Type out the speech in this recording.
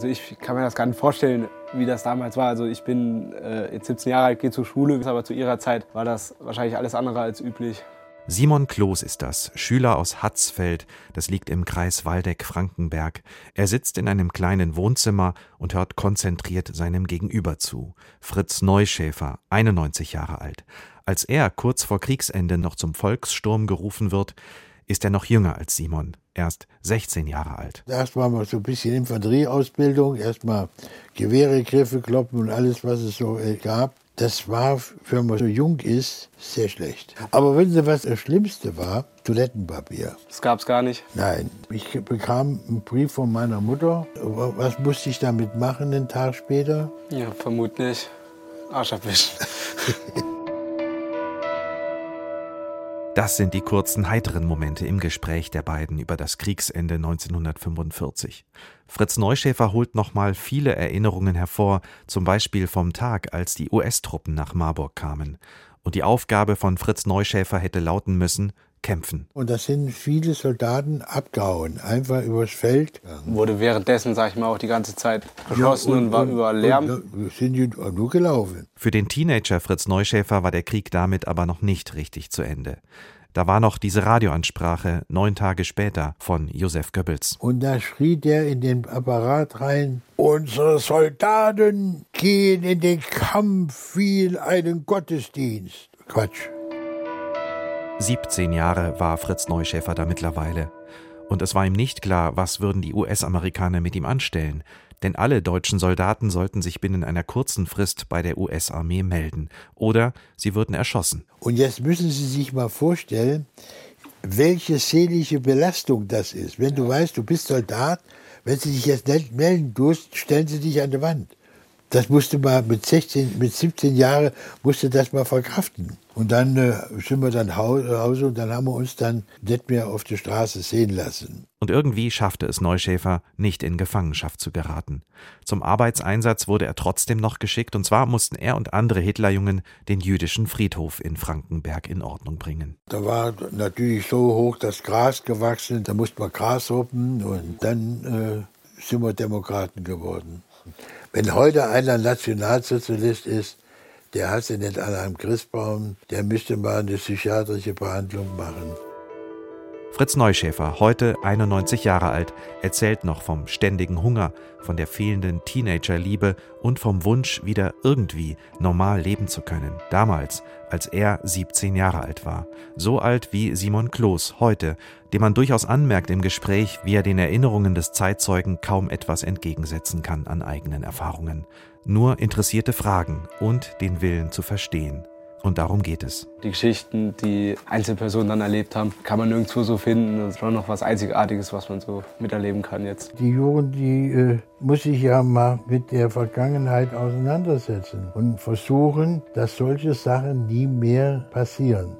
Also ich kann mir das gar nicht vorstellen, wie das damals war. Also ich bin äh, jetzt 17 Jahre alt, gehe zur Schule, aber zu ihrer Zeit war das wahrscheinlich alles andere als üblich. Simon Kloß ist das, Schüler aus Hatzfeld, das liegt im Kreis Waldeck-Frankenberg. Er sitzt in einem kleinen Wohnzimmer und hört konzentriert seinem Gegenüber zu. Fritz Neuschäfer, 91 Jahre alt. Als er kurz vor Kriegsende noch zum Volkssturm gerufen wird, ist er noch jünger als Simon, erst 16 Jahre alt. Erst war mal so ein bisschen Infanterieausbildung, erstmal Gewehre, Griffe, Kloppen und alles, was es so äh, gab. Das war, wenn man so jung ist, sehr schlecht. Aber wissen Sie, was das Schlimmste war? Toilettenpapier. Das gab es gar nicht. Nein. Ich bekam einen Brief von meiner Mutter. Was musste ich damit machen, einen Tag später? Ja, vermutlich Arsch abwischen. Das sind die kurzen heiteren Momente im Gespräch der beiden über das Kriegsende 1945. Fritz Neuschäfer holt nochmal viele Erinnerungen hervor, zum Beispiel vom Tag, als die US-Truppen nach Marburg kamen. Und die Aufgabe von Fritz Neuschäfer hätte lauten müssen, kämpfen. Und da sind viele Soldaten abgehauen, einfach übers Feld. Wurde währenddessen, sag ich mal, auch die ganze Zeit geschossen ja, und, und, war über Lärm. Und, sind die nur gelaufen. Für den Teenager Fritz Neuschäfer war der Krieg damit aber noch nicht richtig zu Ende. Da war noch diese Radioansprache neun Tage später von Josef Goebbels. Und da schrie der in den Apparat rein: Unsere Soldaten gehen in den Kampf wie in einen Gottesdienst. Quatsch. 17 Jahre war Fritz Neuschäfer da mittlerweile. Und es war ihm nicht klar, was würden die US-Amerikaner mit ihm anstellen, denn alle deutschen Soldaten sollten sich binnen einer kurzen Frist bei der US-Armee melden oder sie würden erschossen. Und jetzt müssen Sie sich mal vorstellen, welche seelische Belastung das ist. Wenn du weißt, du bist Soldat, wenn sie dich jetzt nicht melden tust, stellen sie dich an die Wand. Das musste mal mit 16, mit 17 Jahren musste das mal verkraften. Und dann äh, sind wir dann nach Hause und dann haben wir uns dann nicht mehr auf der Straße sehen lassen. Und irgendwie schaffte es Neuschäfer, nicht in Gefangenschaft zu geraten. Zum Arbeitseinsatz wurde er trotzdem noch geschickt, und zwar mussten er und andere Hitlerjungen den jüdischen Friedhof in Frankenberg in Ordnung bringen. Da war natürlich so hoch das Gras gewachsen, da musste man Gras ruppen und dann äh, sind wir Demokraten geworden. Wenn heute einer Nationalsozialist ist, der hat sie nicht alle am Christbaum, der müsste mal eine psychiatrische Behandlung machen. Fritz Neuschäfer, heute 91 Jahre alt, erzählt noch vom ständigen Hunger, von der fehlenden Teenagerliebe und vom Wunsch, wieder irgendwie normal leben zu können. Damals, als er 17 Jahre alt war. So alt wie Simon Kloß heute, dem man durchaus anmerkt im Gespräch, wie er den Erinnerungen des Zeitzeugen kaum etwas entgegensetzen kann an eigenen Erfahrungen. Nur interessierte Fragen und den Willen zu verstehen. Und darum geht es. Die Geschichten, die Einzelpersonen dann erlebt haben, kann man nirgendwo so finden. Das ist schon noch was Einzigartiges, was man so miterleben kann jetzt. Die Jugend, die äh, muss sich ja mal mit der Vergangenheit auseinandersetzen und versuchen, dass solche Sachen nie mehr passieren.